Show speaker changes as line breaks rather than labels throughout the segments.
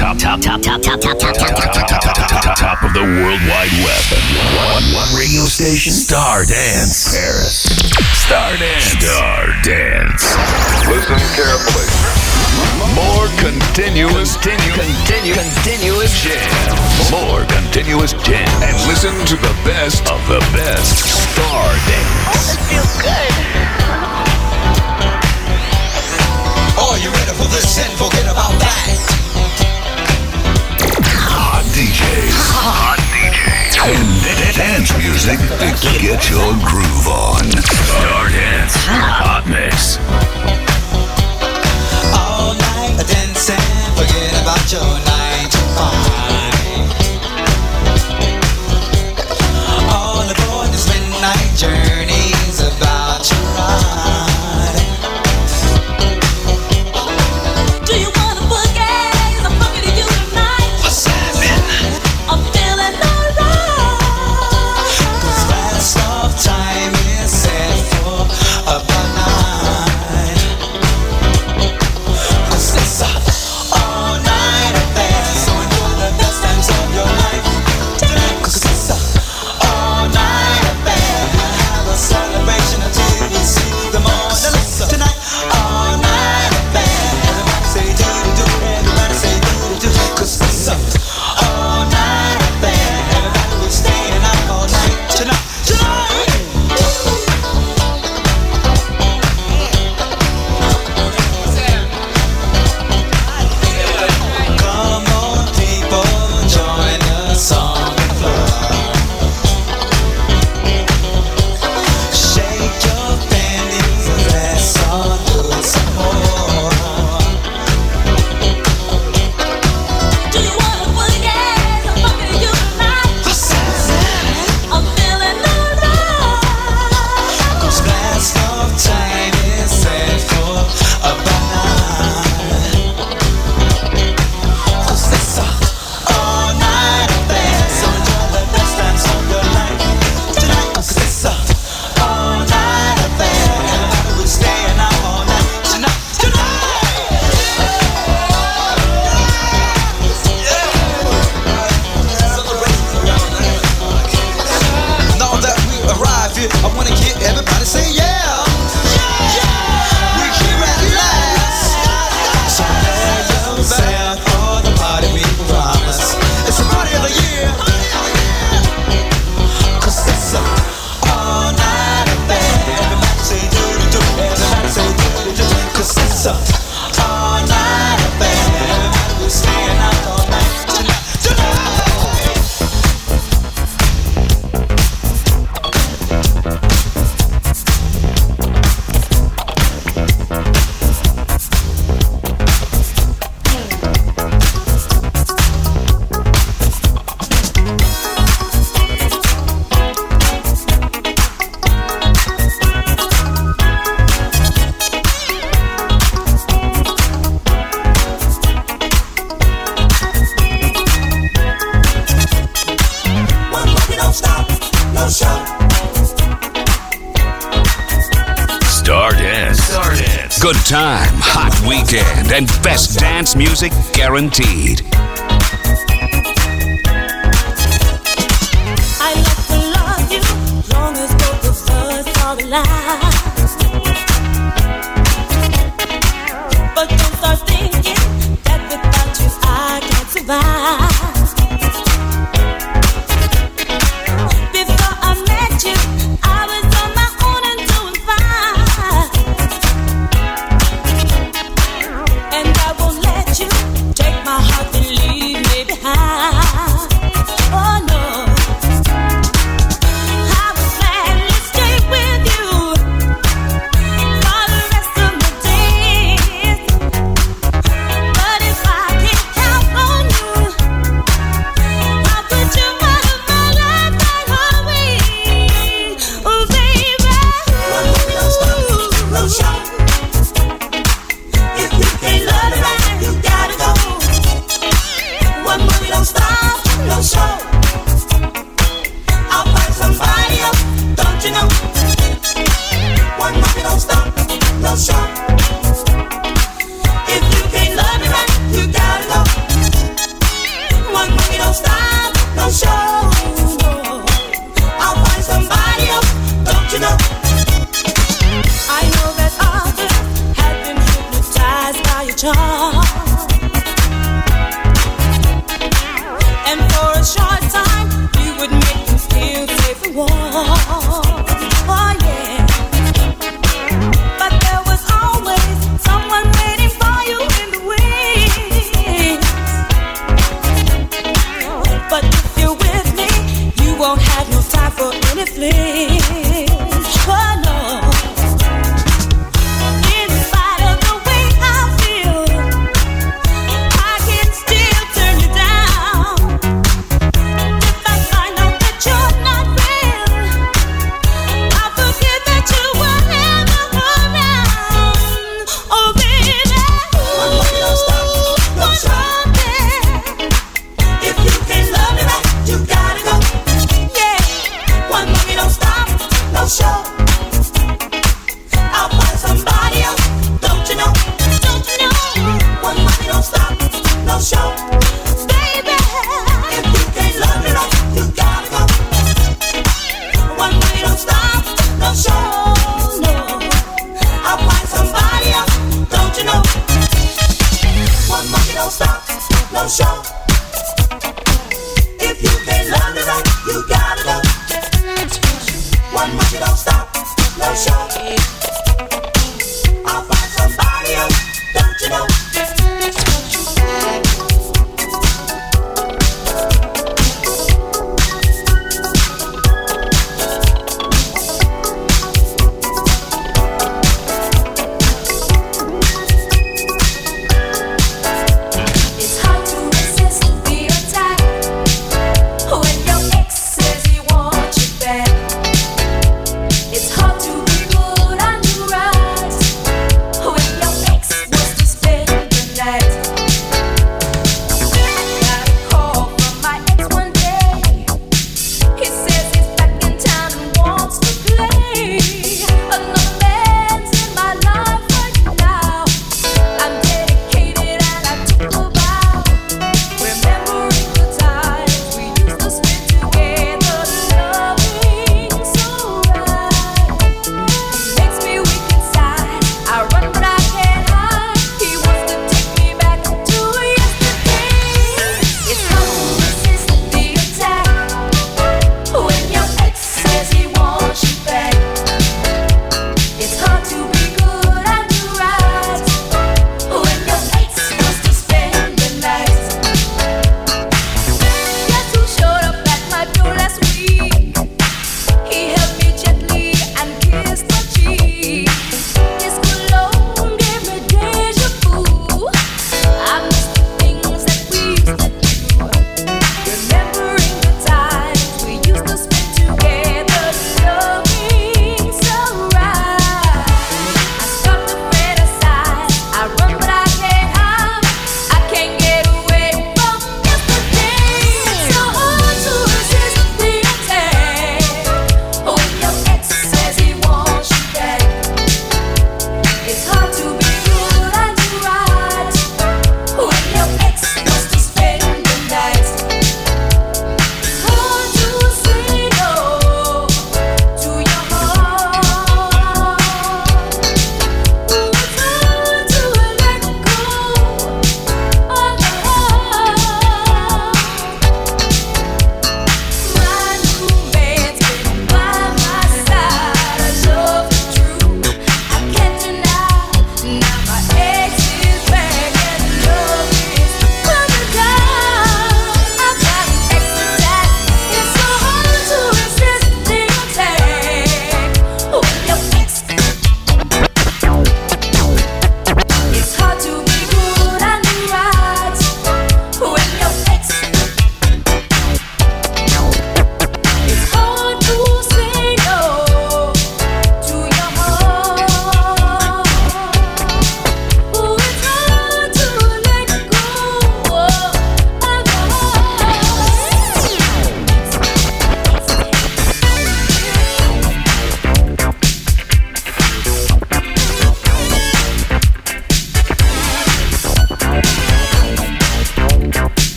top, top, top, top, top, top, top, top, top, top, top, top, top of the World Wide Web. one radio station? Star Dance Paris. Star Dance. Star Dance.
Listen carefully.
More continuous, continuous, continue, continuous jam. More continuous jam, and listen to the best of the best. Star Dance.
Oh, it feels good.
Are you ready for this? And forget about that.
DJs. Hot DJs. And dance music to get your groove on. Star Dance Hot Mix.
All night dancing, forget about your nine to five. All aboard this midnight
journey. guaranteed.
I like to love you long as both of us are alive.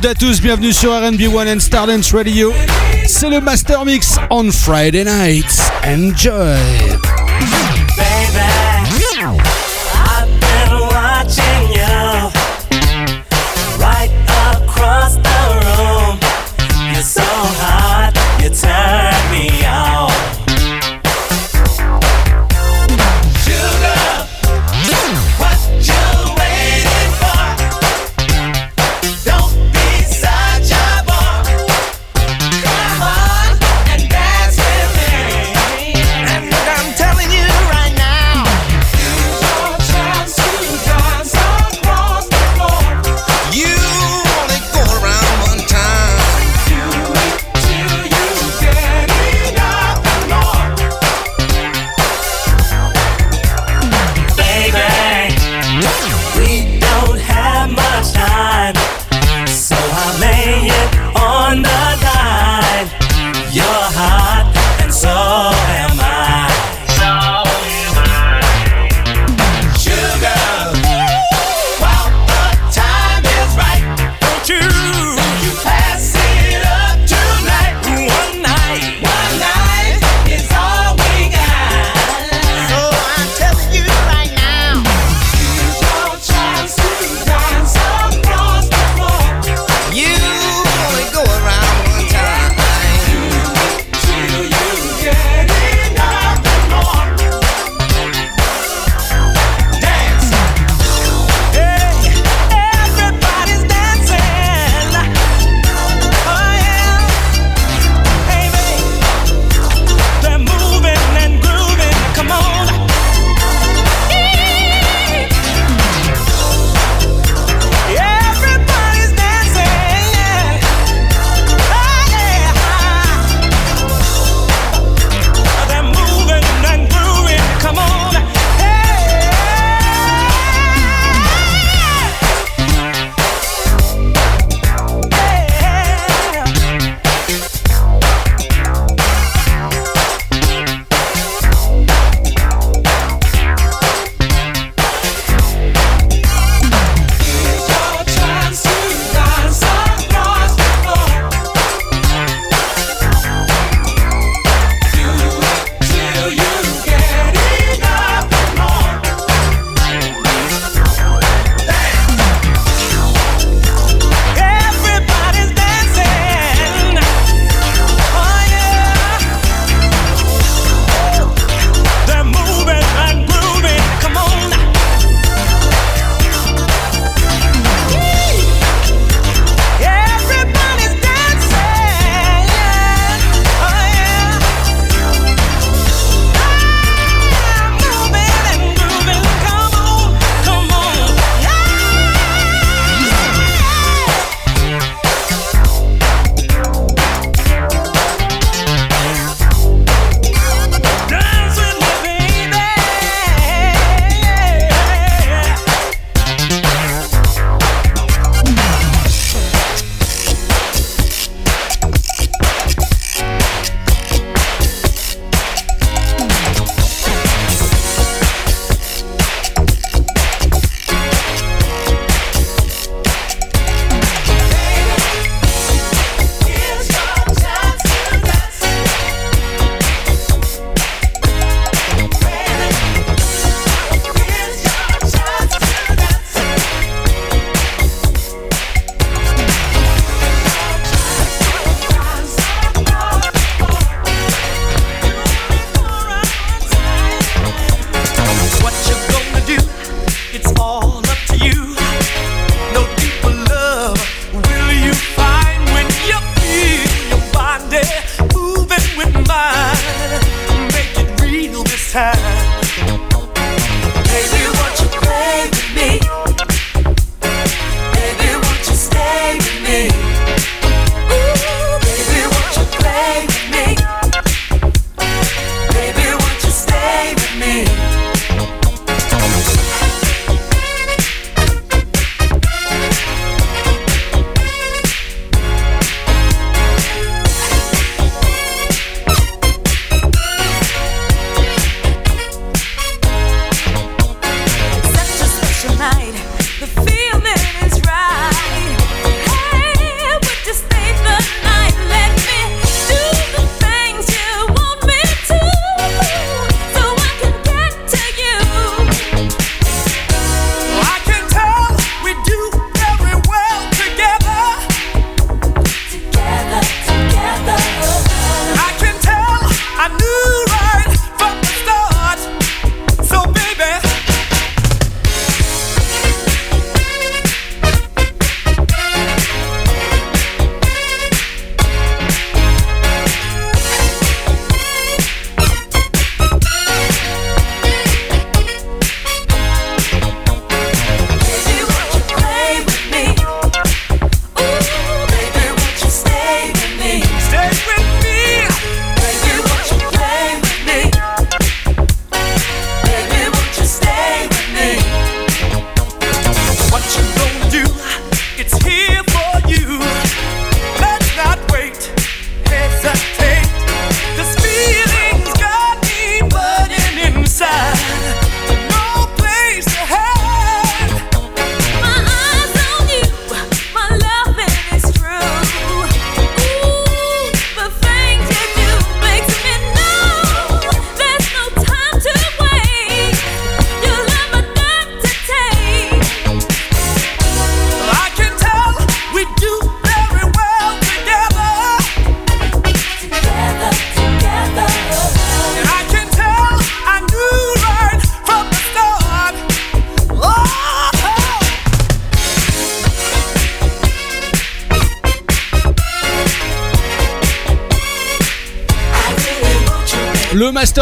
Toutes à tous, bienvenue sur RB One and Stardance Radio. C'est le Master Mix on Friday nights. Enjoy!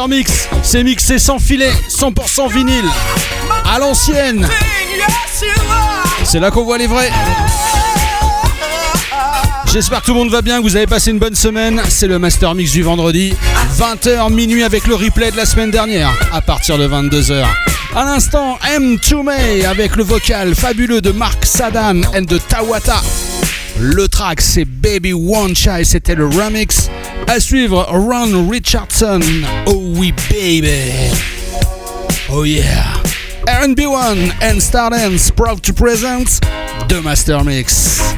Mix, c'est mixé sans filet, 100% vinyle, à l'ancienne. C'est là qu'on voit les vrais. J'espère que tout le monde va bien, que vous avez passé une bonne semaine. C'est le Master Mix du vendredi, 20h minuit avec le replay de la semaine dernière, à partir de 22h. À l'instant, M2 May avec le vocal fabuleux de Mark Sadan and de Tawata. Le track c'est Baby One Chai, c'était le remix. À suivre, Ron Richardson, Oh We Baby. Oh yeah. RB1 and Stardance proud to present The Master Mix.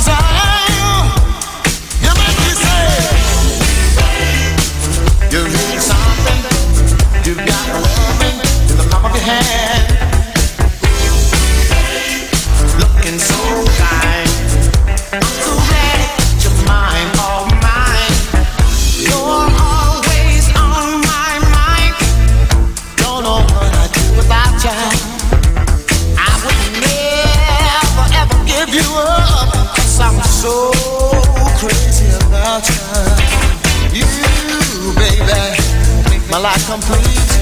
desire. My life complete.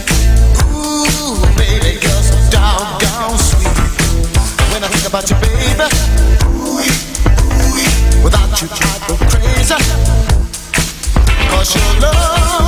Ooh, baby, you're so doggone sweet. When I think about you, baby, without you, I go crazy. Cause your love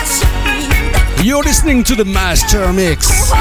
You're
listening to the Master Mix.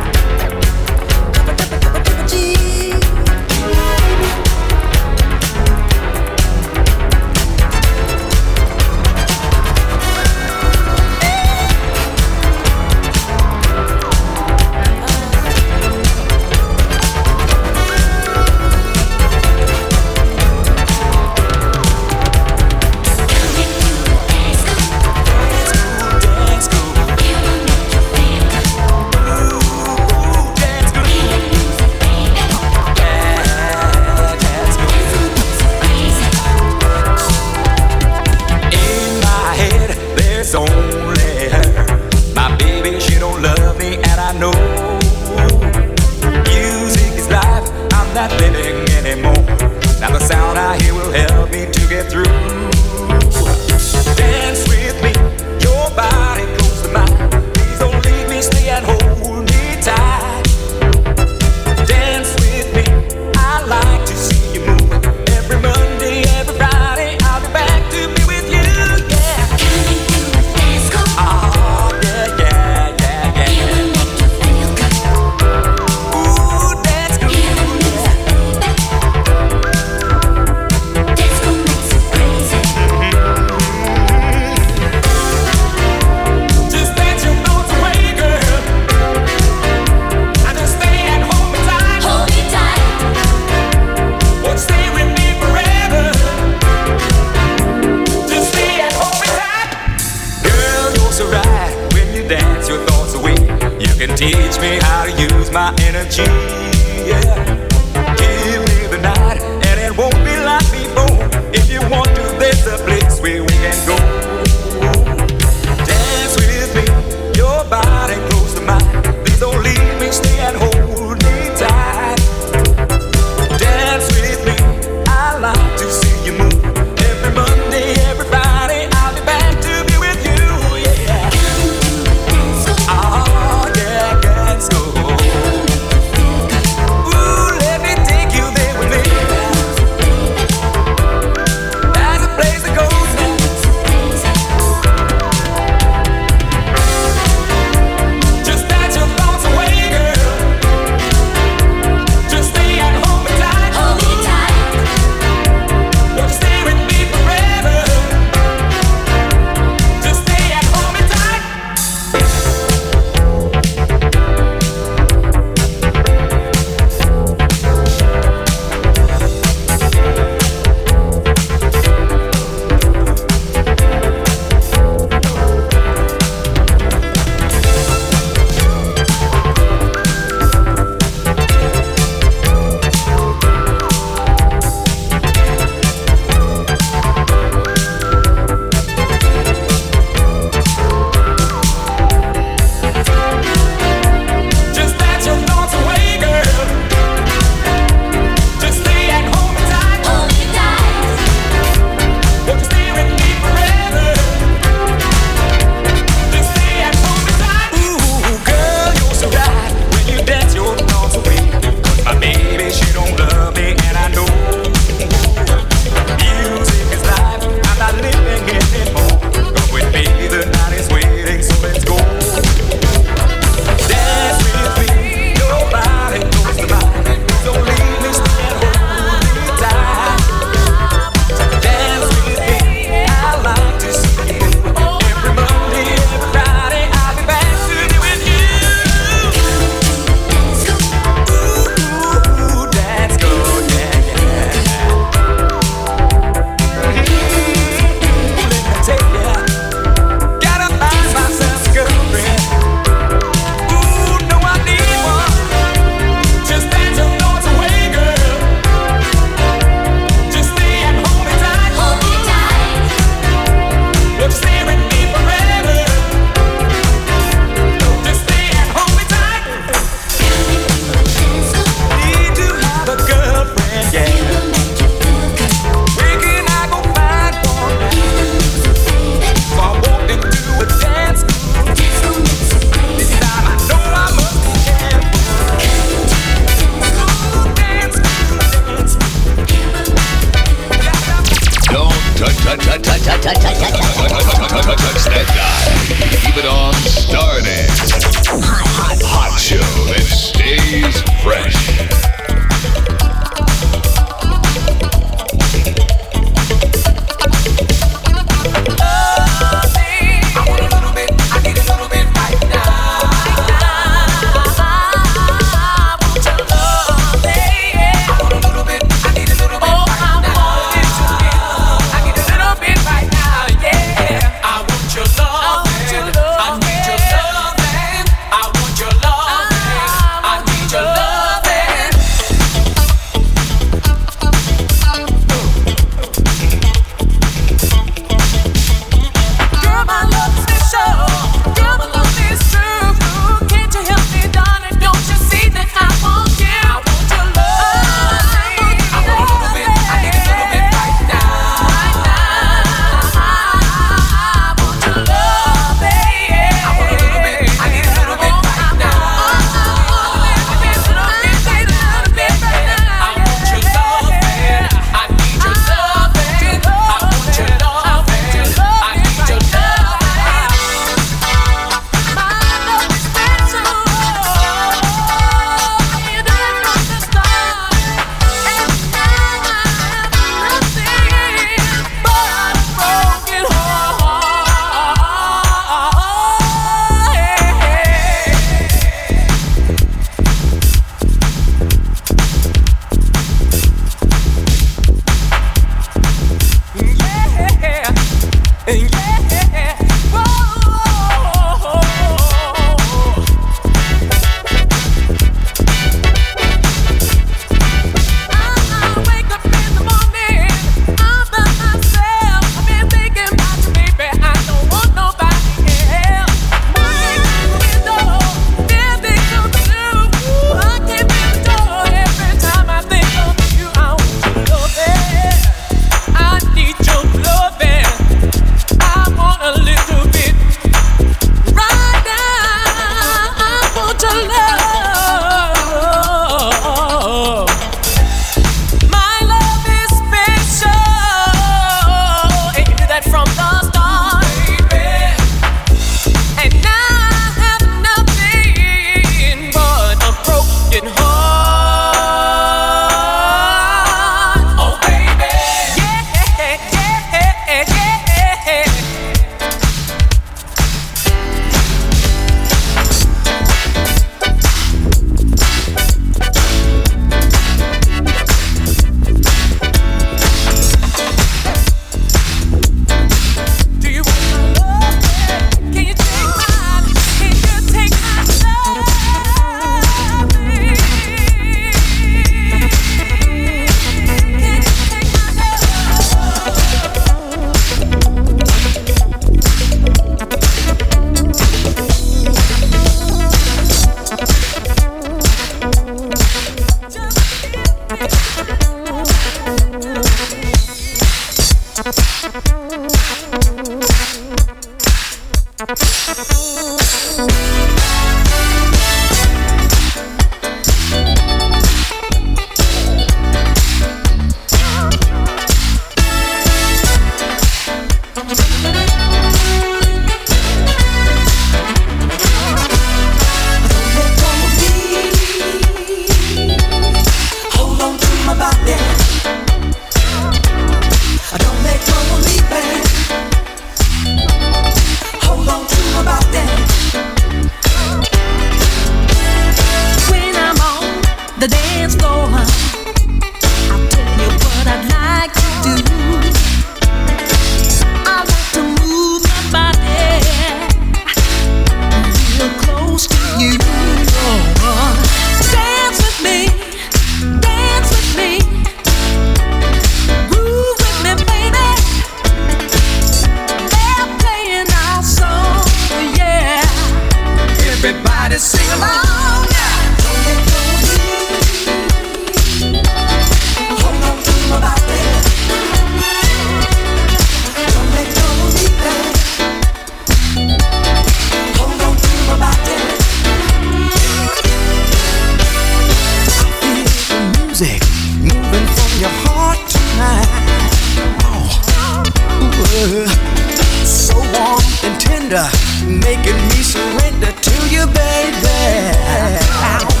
So warm and
tender, making me surrender to you, baby.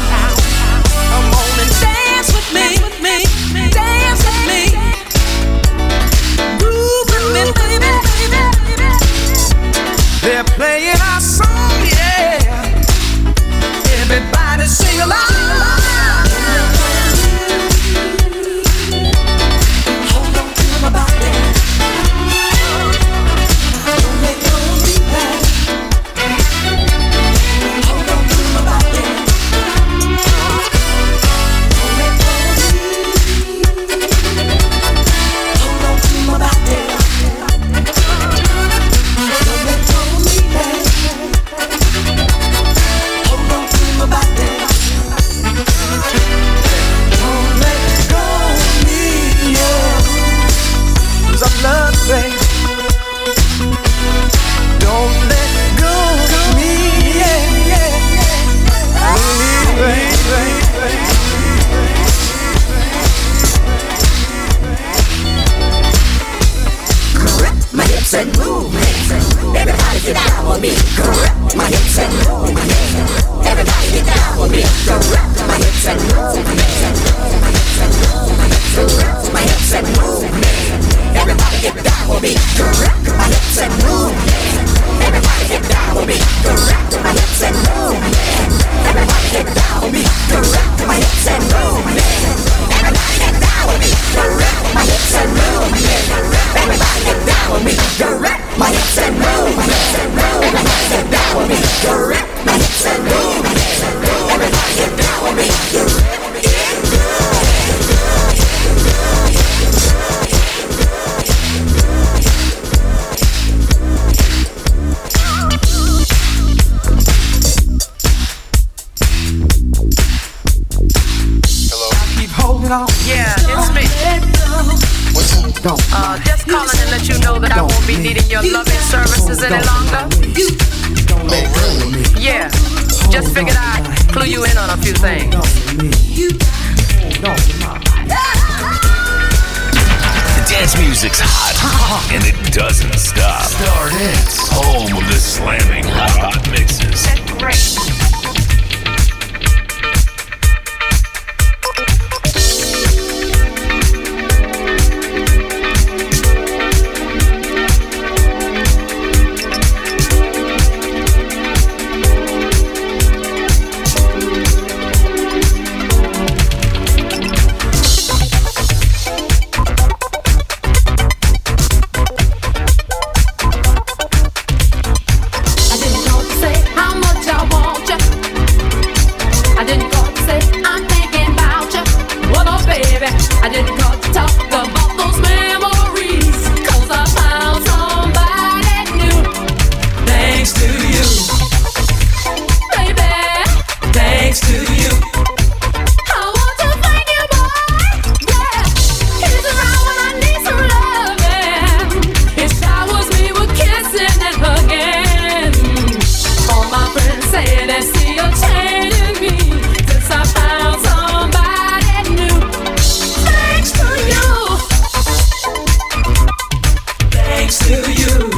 to
you.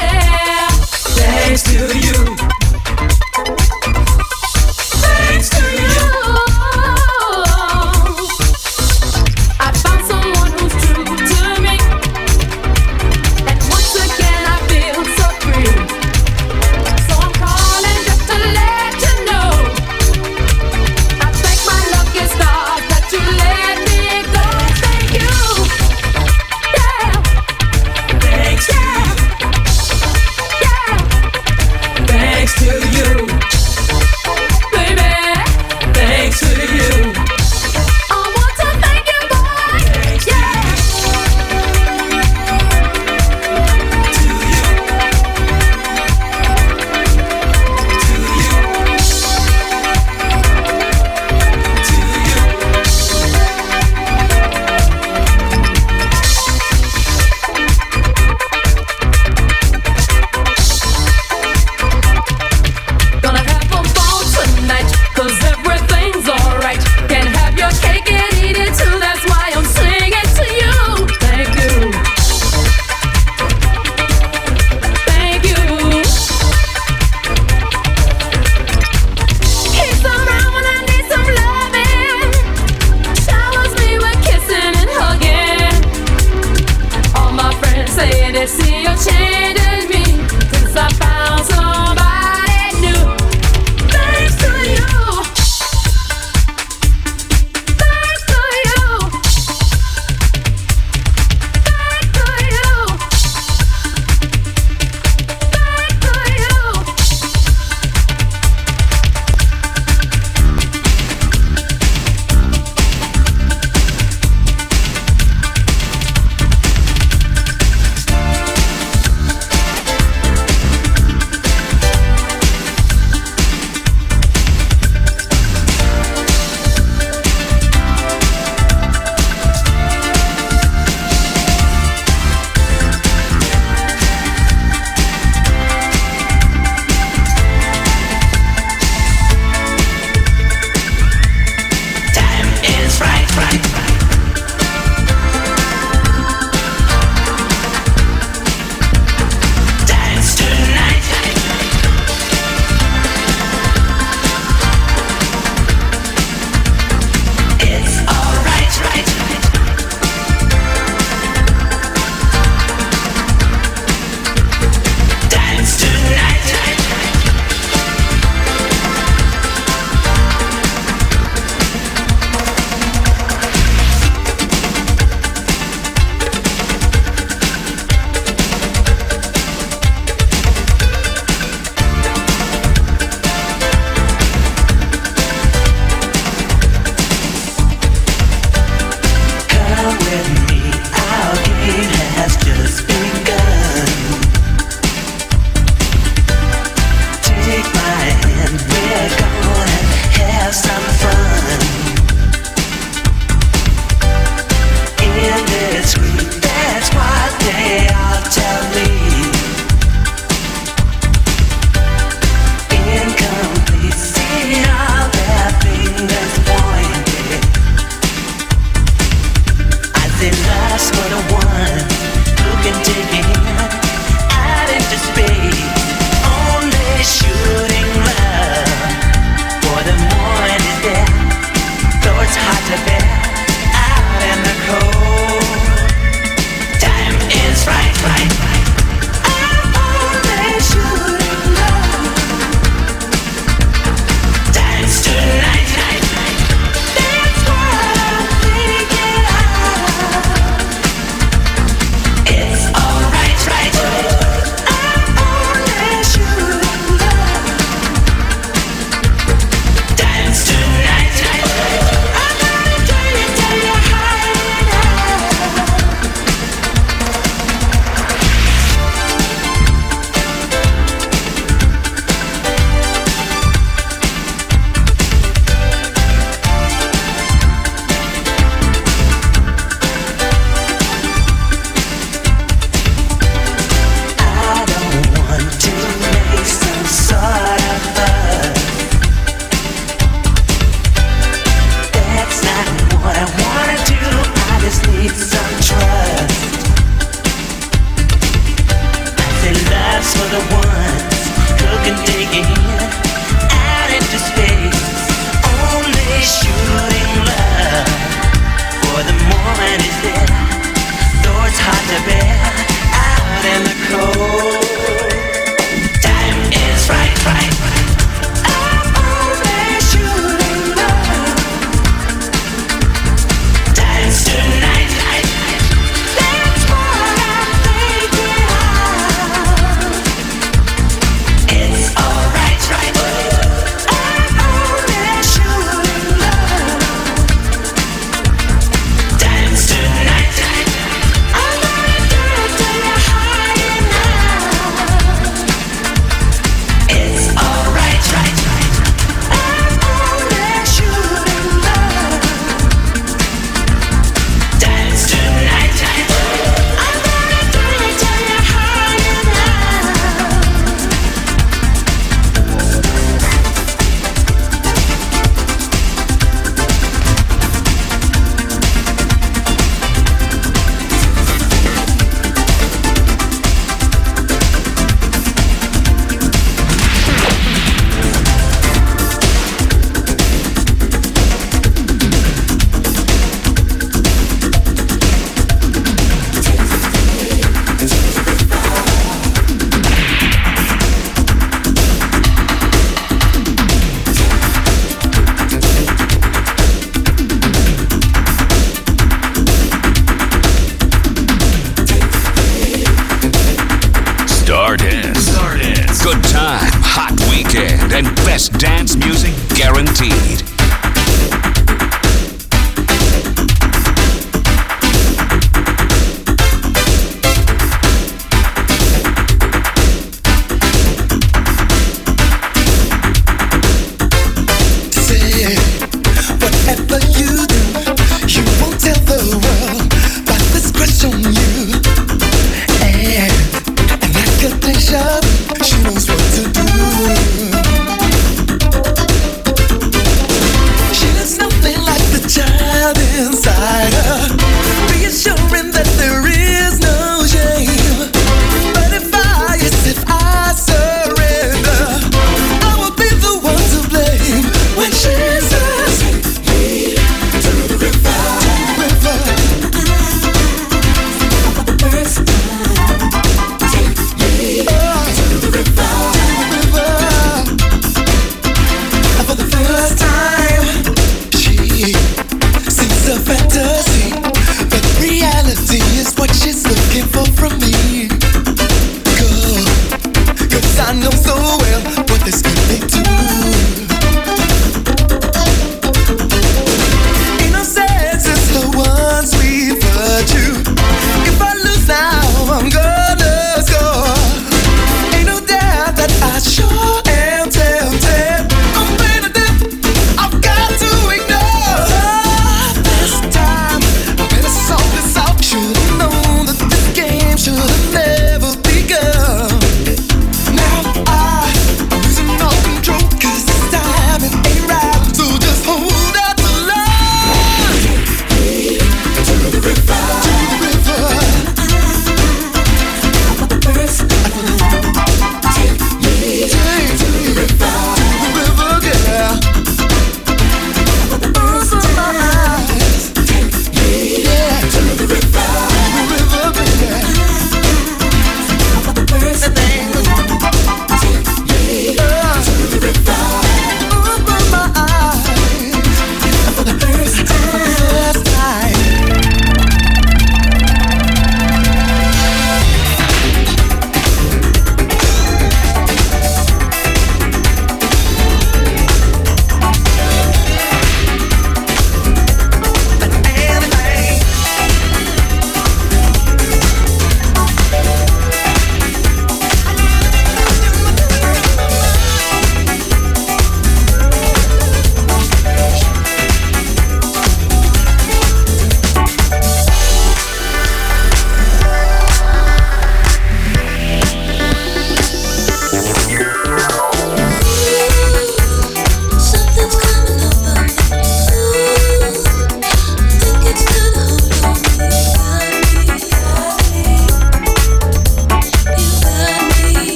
Yeah.
Thanks to you.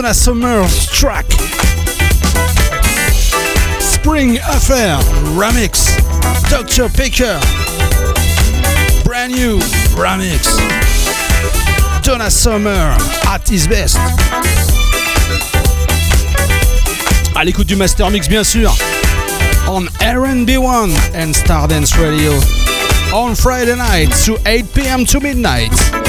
Donna Summer's track. Spring Affair Remix. Dr. Picker. Brand new Remix. Donna Summer at his best. À l'écoute du Master Mix, bien sûr. On RB1 and Stardance Radio. On Friday night to 8 p.m. to midnight.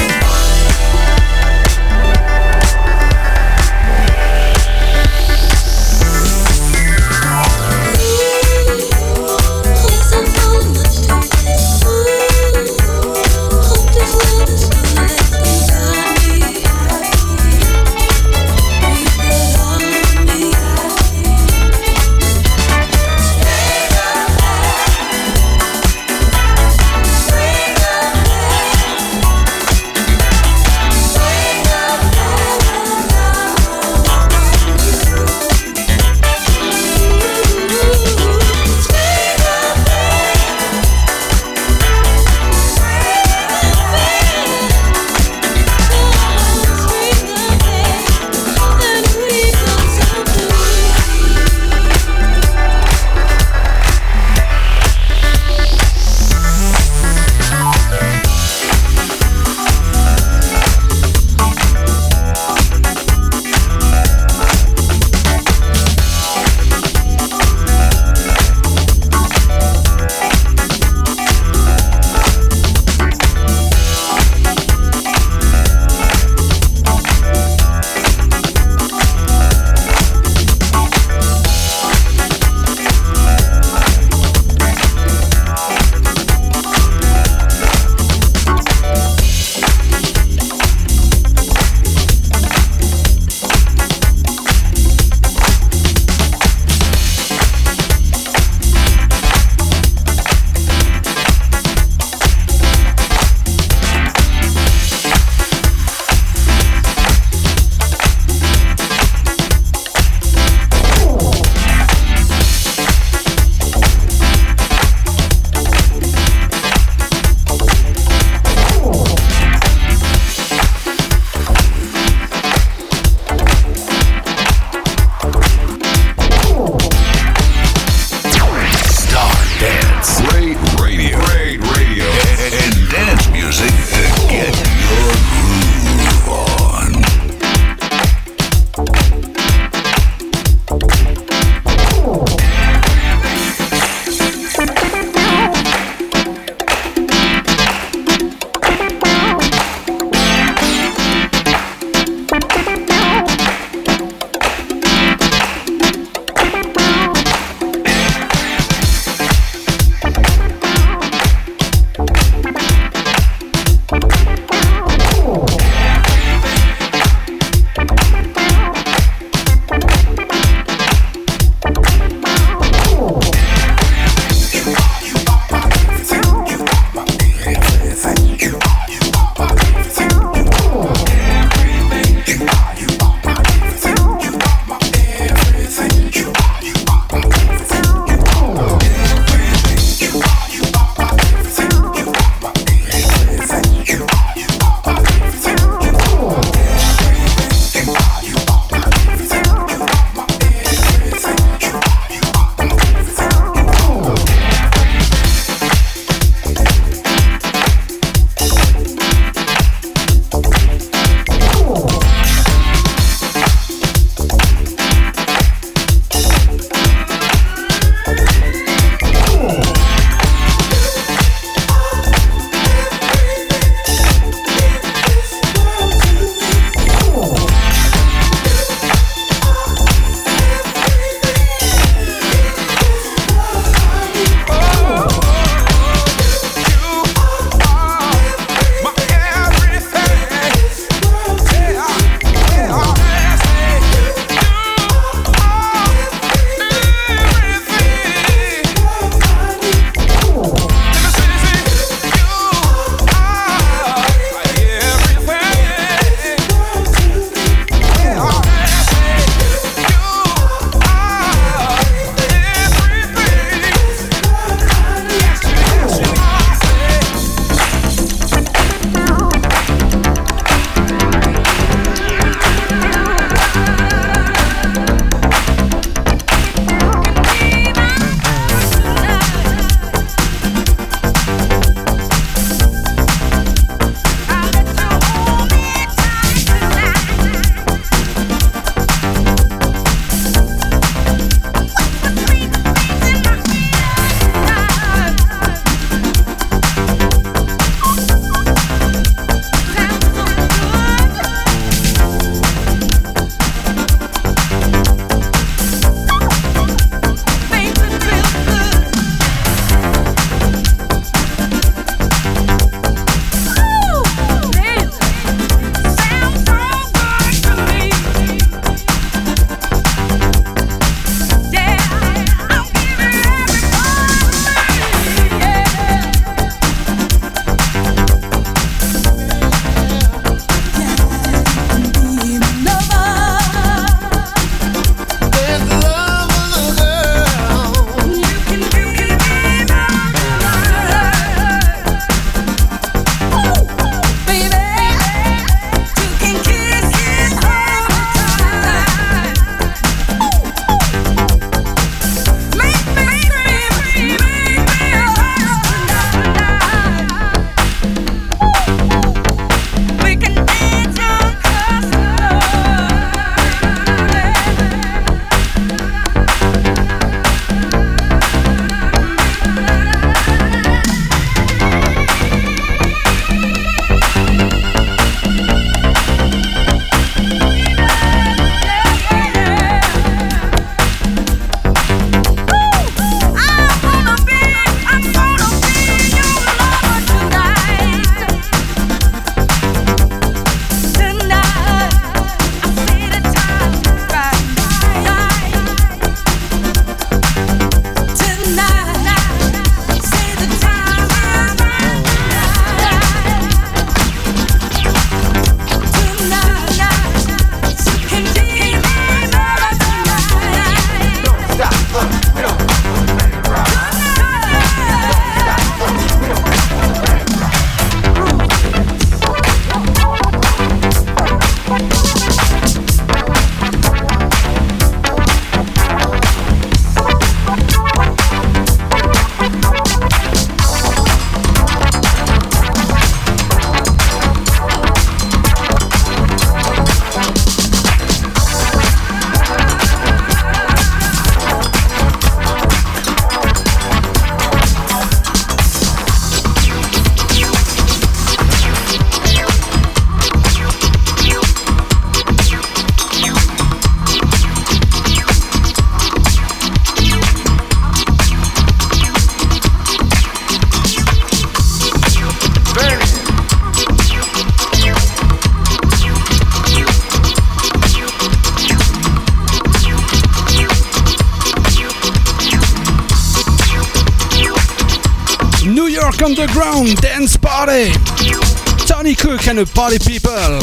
The Party People.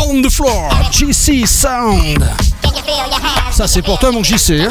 On the floor, GC Sound. Ça c'est pour toi mon JC. hein.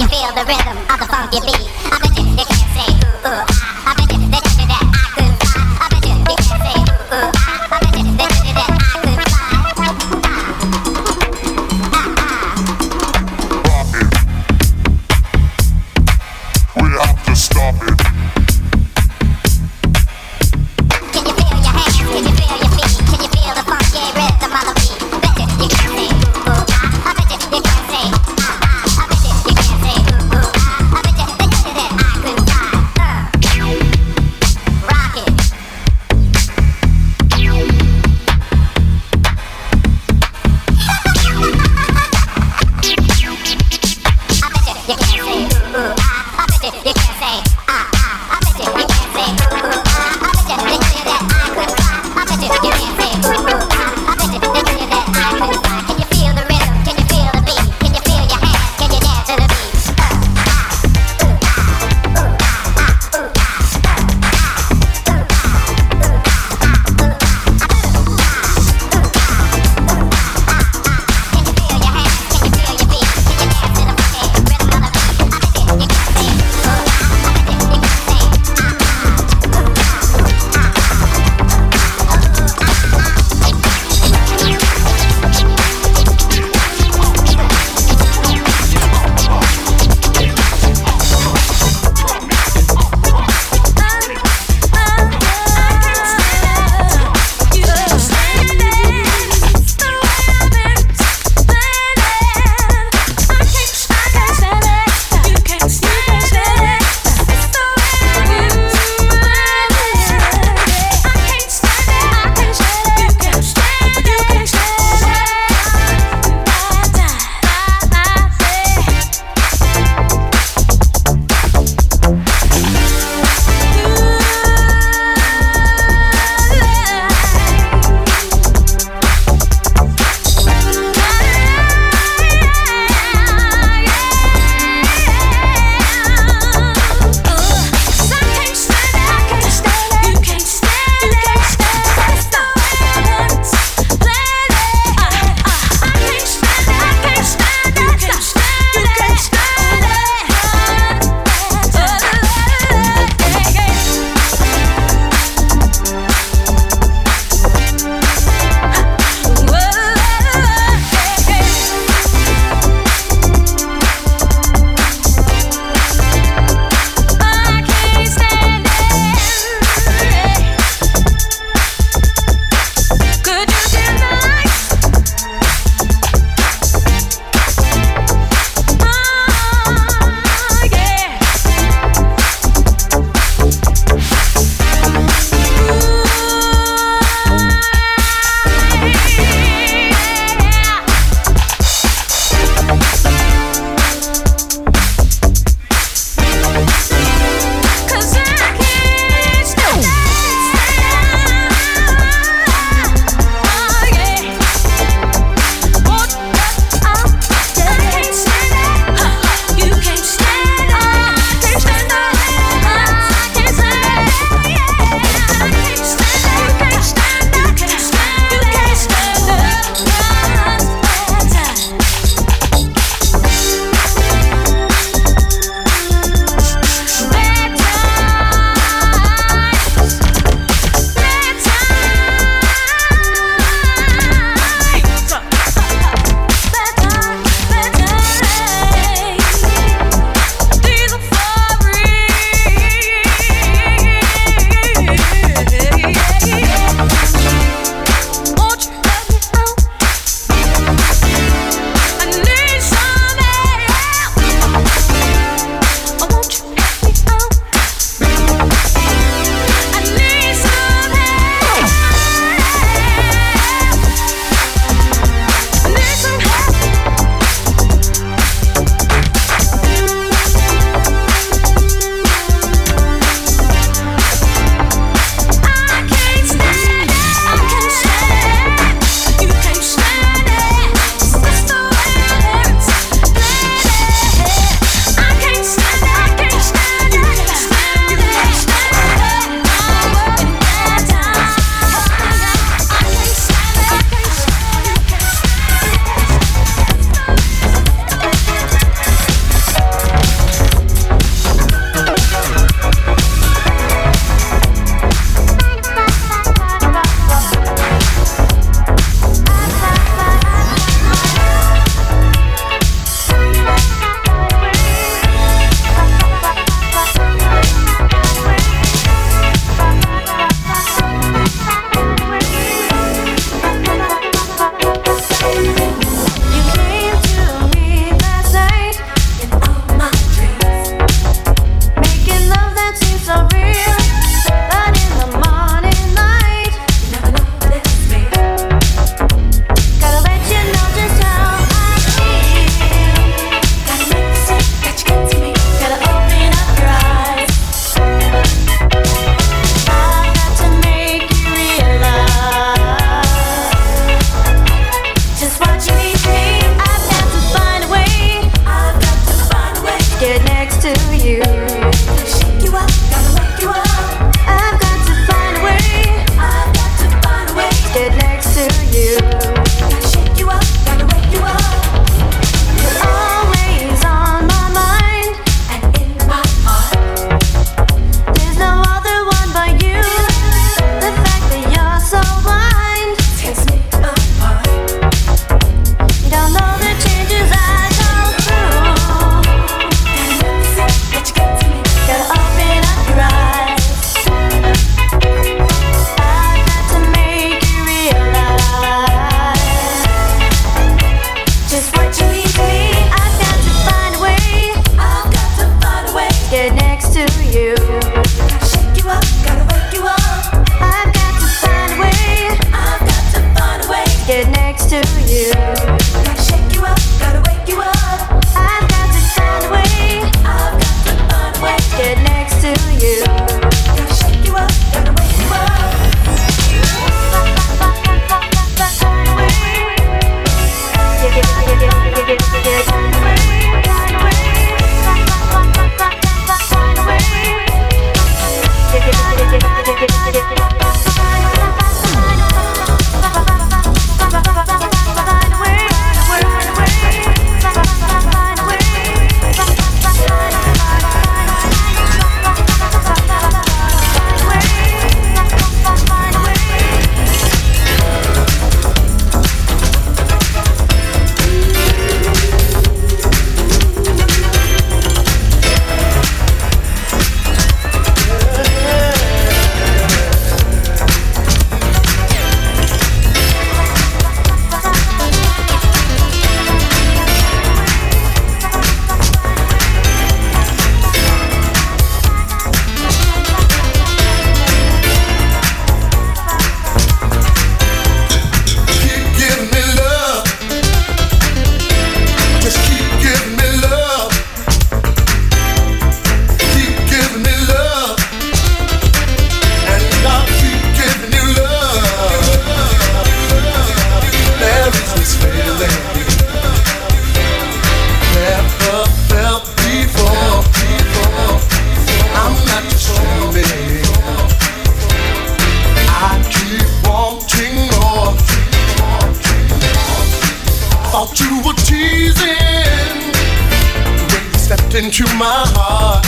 into my heart.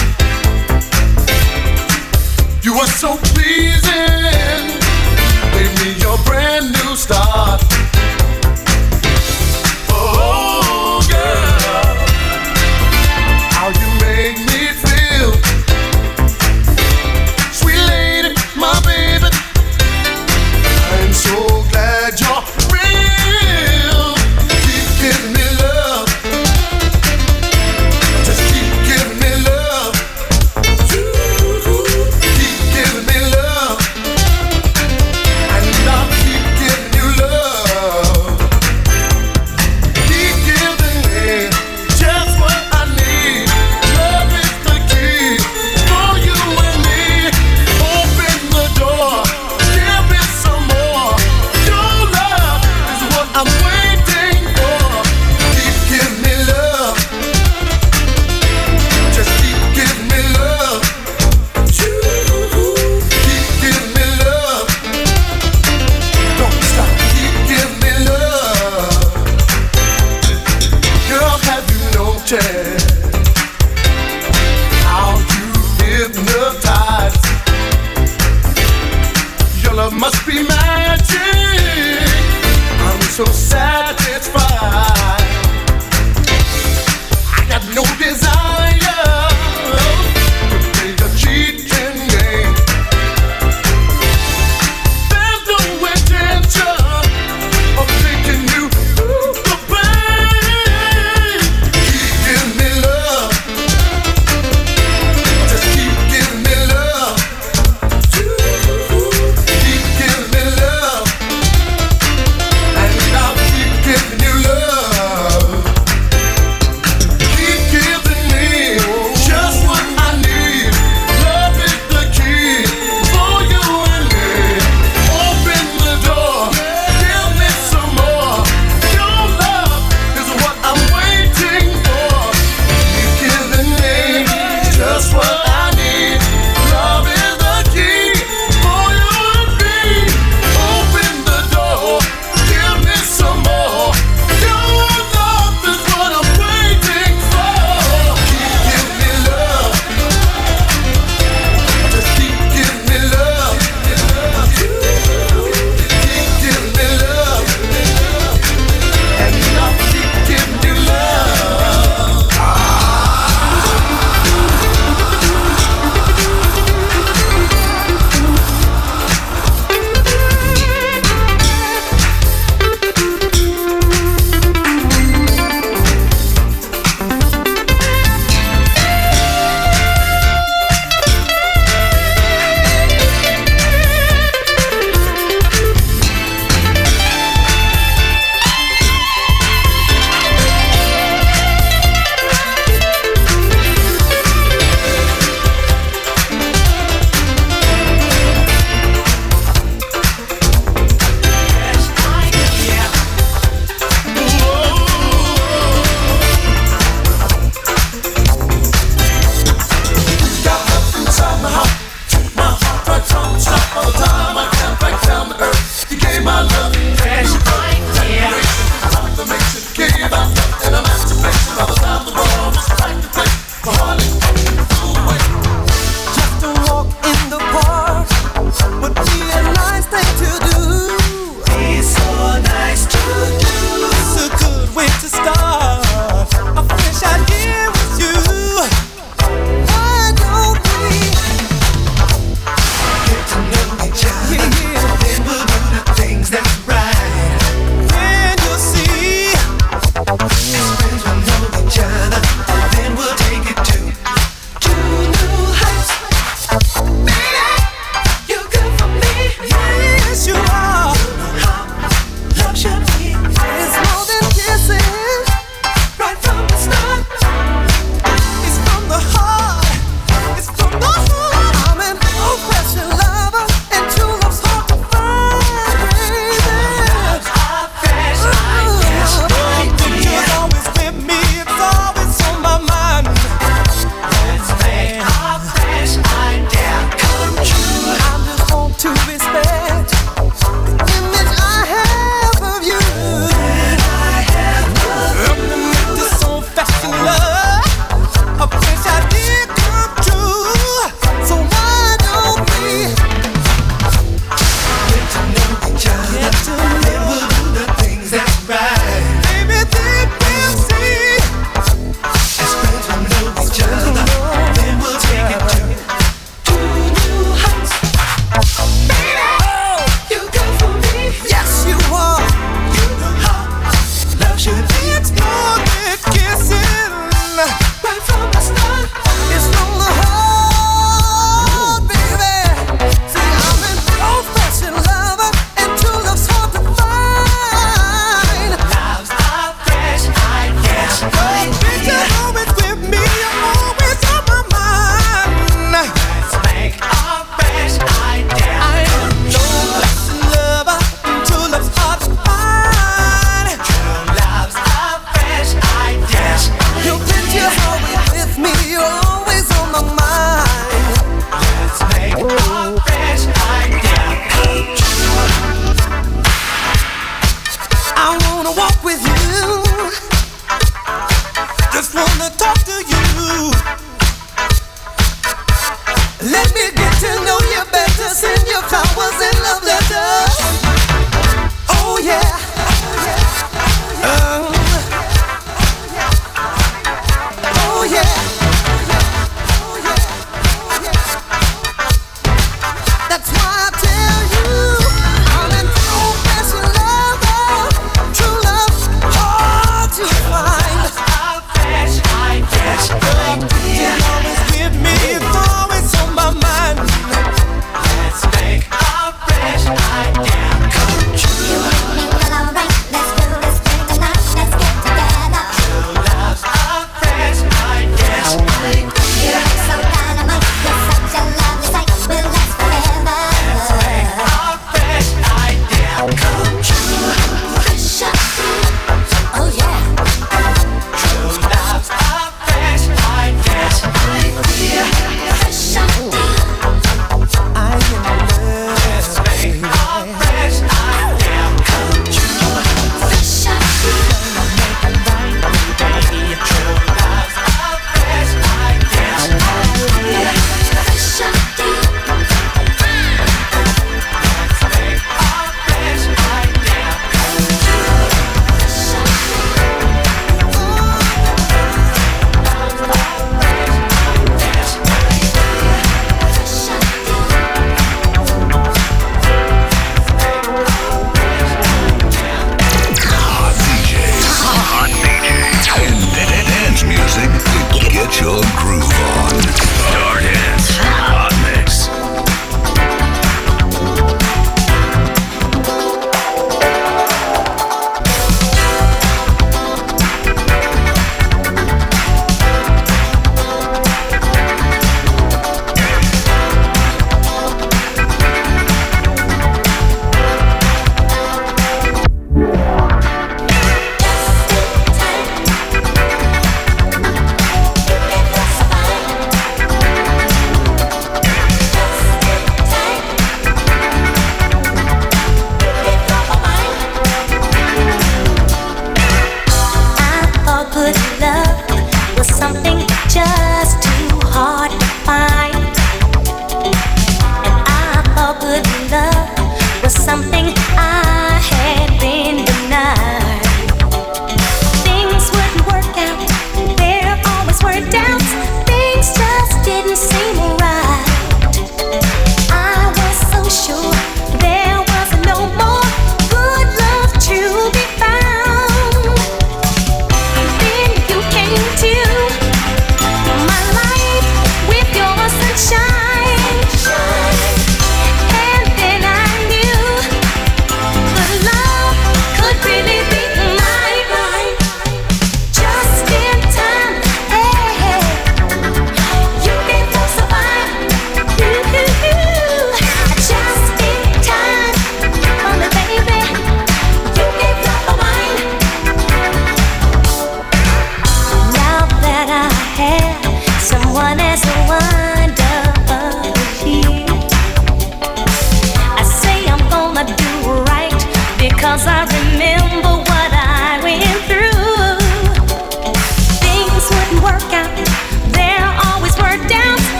You were so pleasing, gave me your brand new start.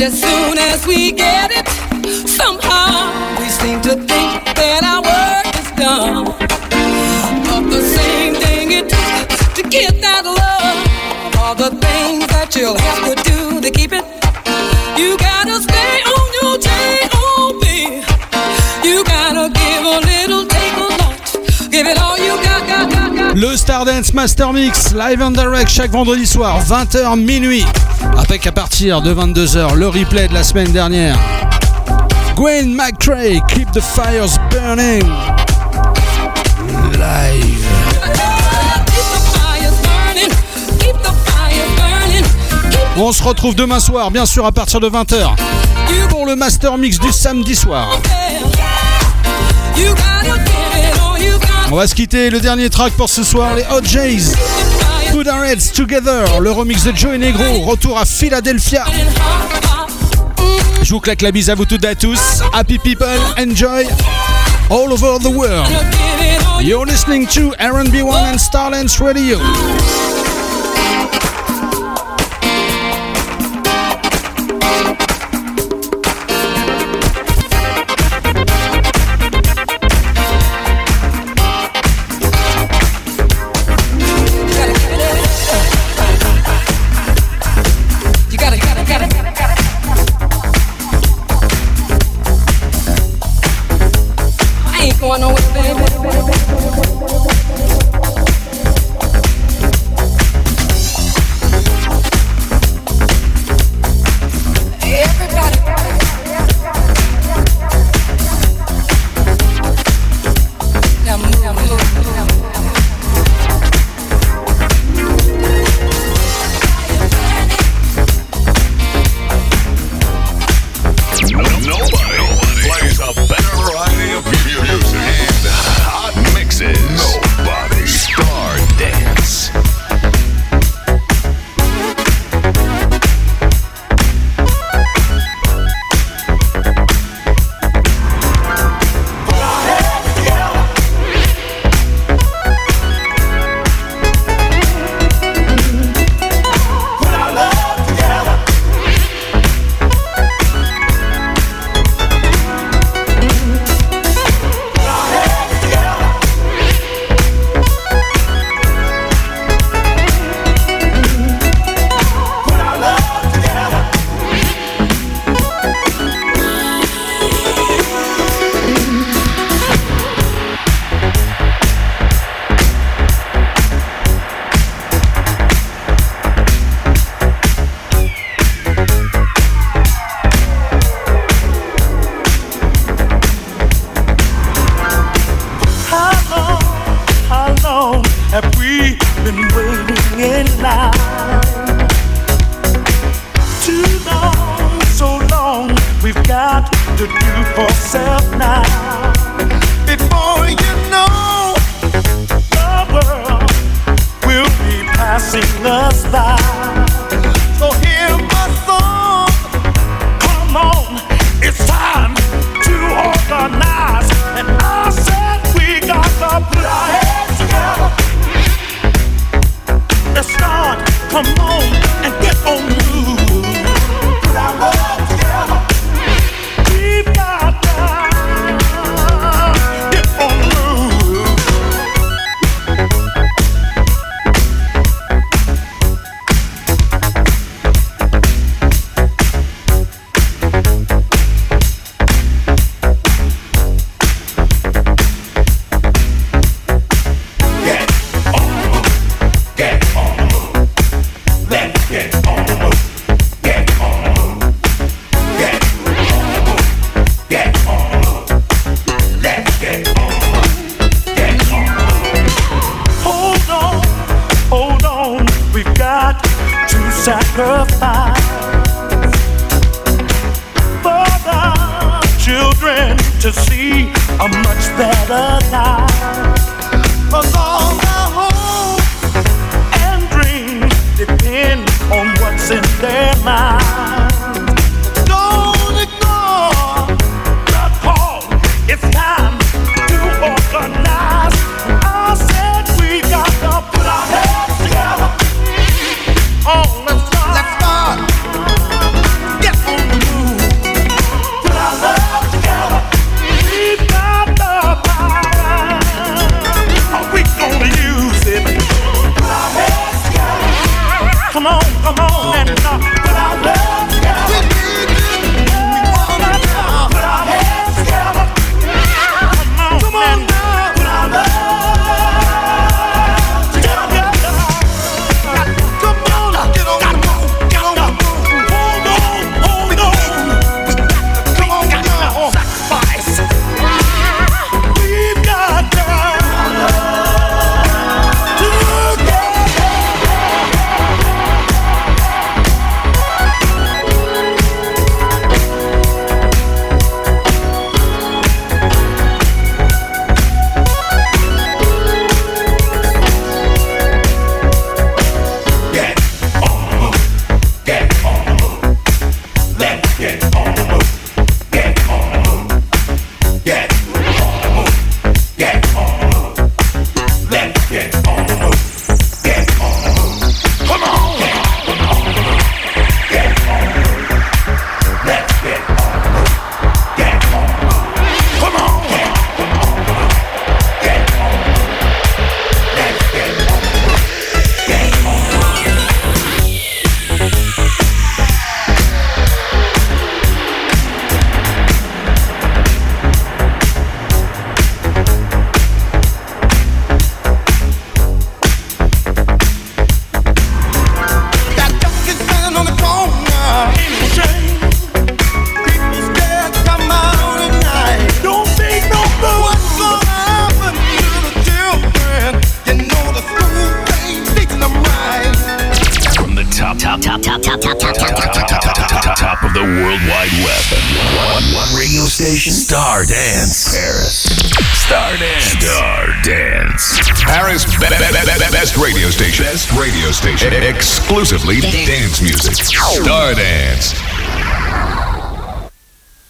And
as soon as we get it, somehow we seem to think that our work is done. But the same thing it took to get that love, all the things that you'll have to do
Stardance Master Mix, live and direct chaque vendredi soir, 20h minuit. Avec à partir de 22h, le replay de la semaine dernière. Gwen McTray, Keep the Fires Burning. On se retrouve demain soir, bien sûr, à partir de 20h. Pour le Master Mix du samedi soir. On va se quitter. Le dernier track pour ce soir, les Hot Jays. Put our heads together. Le remix de Joey Negro. Retour à Philadelphia. Je vous claque la bise à vous toutes et à tous. Happy people, enjoy all over the world. You're listening to R&B1 and Starlands Radio.